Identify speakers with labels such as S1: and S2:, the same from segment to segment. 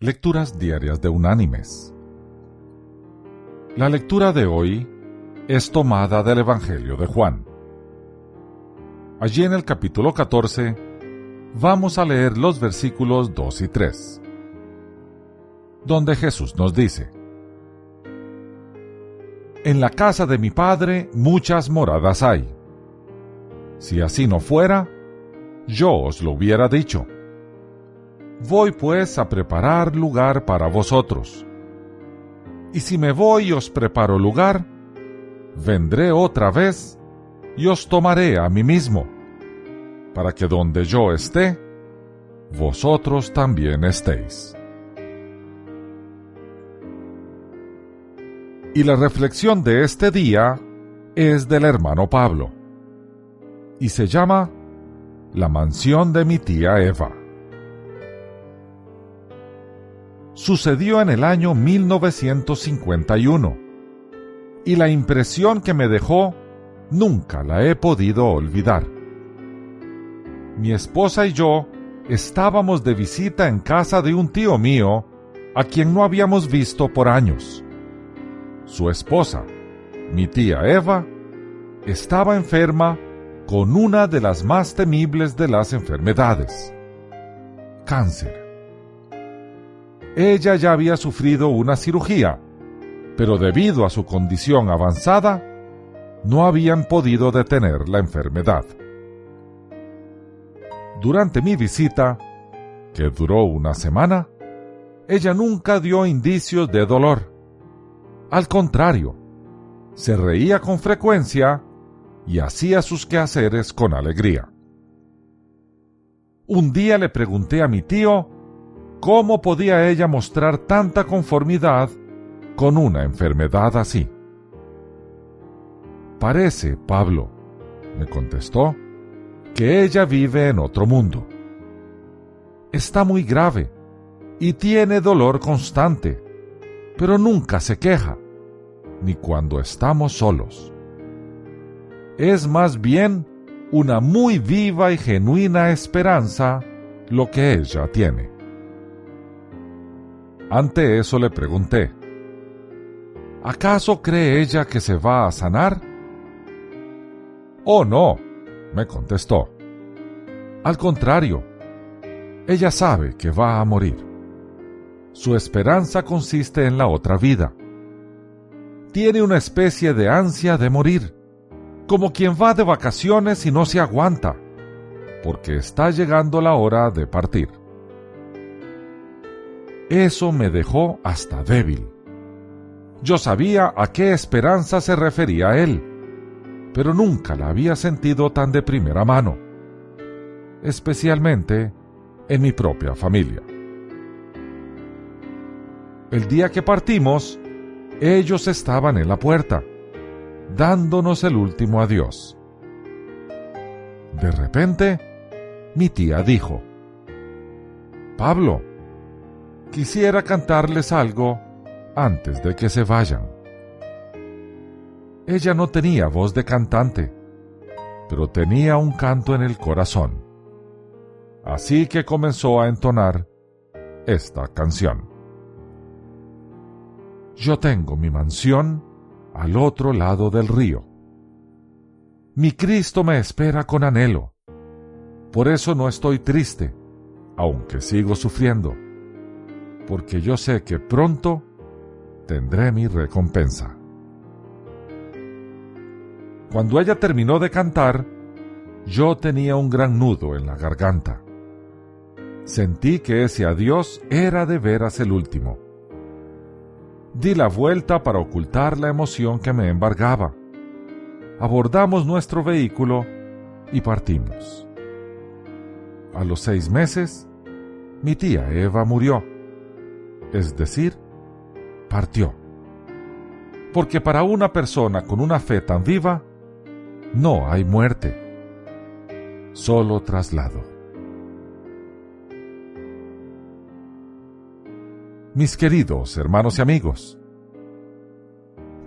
S1: Lecturas Diarias de Unánimes. La lectura de hoy es tomada del Evangelio de Juan. Allí en el capítulo 14 vamos a leer los versículos 2 y 3, donde Jesús nos dice, En la casa de mi Padre muchas moradas hay. Si así no fuera, yo os lo hubiera dicho Voy pues a preparar lugar para vosotros. Y si me voy y os preparo lugar, vendré otra vez y os tomaré a mí mismo, para que donde yo esté, vosotros también estéis. Y la reflexión de este día es del hermano Pablo, y se llama La mansión de mi tía Eva. Sucedió en el año 1951 y la impresión que me dejó nunca la he podido olvidar. Mi esposa y yo estábamos de visita en casa de un tío mío a quien no habíamos visto por años. Su esposa, mi tía Eva, estaba enferma con una de las más temibles de las enfermedades, cáncer. Ella ya había sufrido una cirugía, pero debido a su condición avanzada, no habían podido detener la enfermedad. Durante mi visita, que duró una semana, ella nunca dio indicios de dolor. Al contrario, se reía con frecuencia y hacía sus quehaceres con alegría. Un día le pregunté a mi tío ¿Cómo podía ella mostrar tanta conformidad con una enfermedad así? Parece, Pablo, me contestó, que ella vive en otro mundo. Está muy grave y tiene dolor constante, pero nunca se queja, ni cuando estamos solos. Es más bien una muy viva y genuina esperanza lo que ella tiene. Ante eso le pregunté, ¿acaso cree ella que se va a sanar? Oh, no, me contestó. Al contrario, ella sabe que va a morir. Su esperanza consiste en la otra vida. Tiene una especie de ansia de morir, como quien va de vacaciones y no se aguanta, porque está llegando la hora de partir. Eso me dejó hasta débil. Yo sabía a qué esperanza se refería él, pero nunca la había sentido tan de primera mano, especialmente en mi propia familia. El día que partimos, ellos estaban en la puerta, dándonos el último adiós. De repente, mi tía dijo, Pablo, quisiera cantarles algo antes de que se vayan. Ella no tenía voz de cantante, pero tenía un canto en el corazón. Así que comenzó a entonar esta canción. Yo tengo mi mansión al otro lado del río. Mi Cristo me espera con anhelo. Por eso no estoy triste, aunque sigo sufriendo porque yo sé que pronto tendré mi recompensa. Cuando ella terminó de cantar, yo tenía un gran nudo en la garganta. Sentí que ese adiós era de veras el último. Di la vuelta para ocultar la emoción que me embargaba. Abordamos nuestro vehículo y partimos. A los seis meses, mi tía Eva murió es decir, partió. Porque para una persona con una fe tan viva, no hay muerte, solo traslado. Mis queridos hermanos y amigos,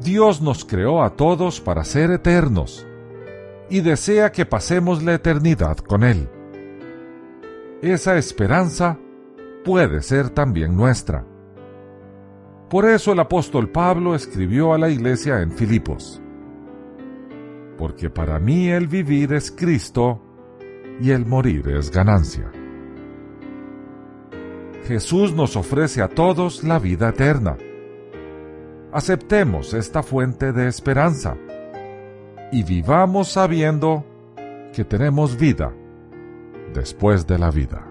S1: Dios nos creó a todos para ser eternos y desea que pasemos la eternidad con Él. Esa esperanza puede ser también nuestra. Por eso el apóstol Pablo escribió a la iglesia en Filipos, porque para mí el vivir es Cristo y el morir es ganancia. Jesús nos ofrece a todos la vida eterna. Aceptemos esta fuente de esperanza y vivamos sabiendo que tenemos vida después de la vida.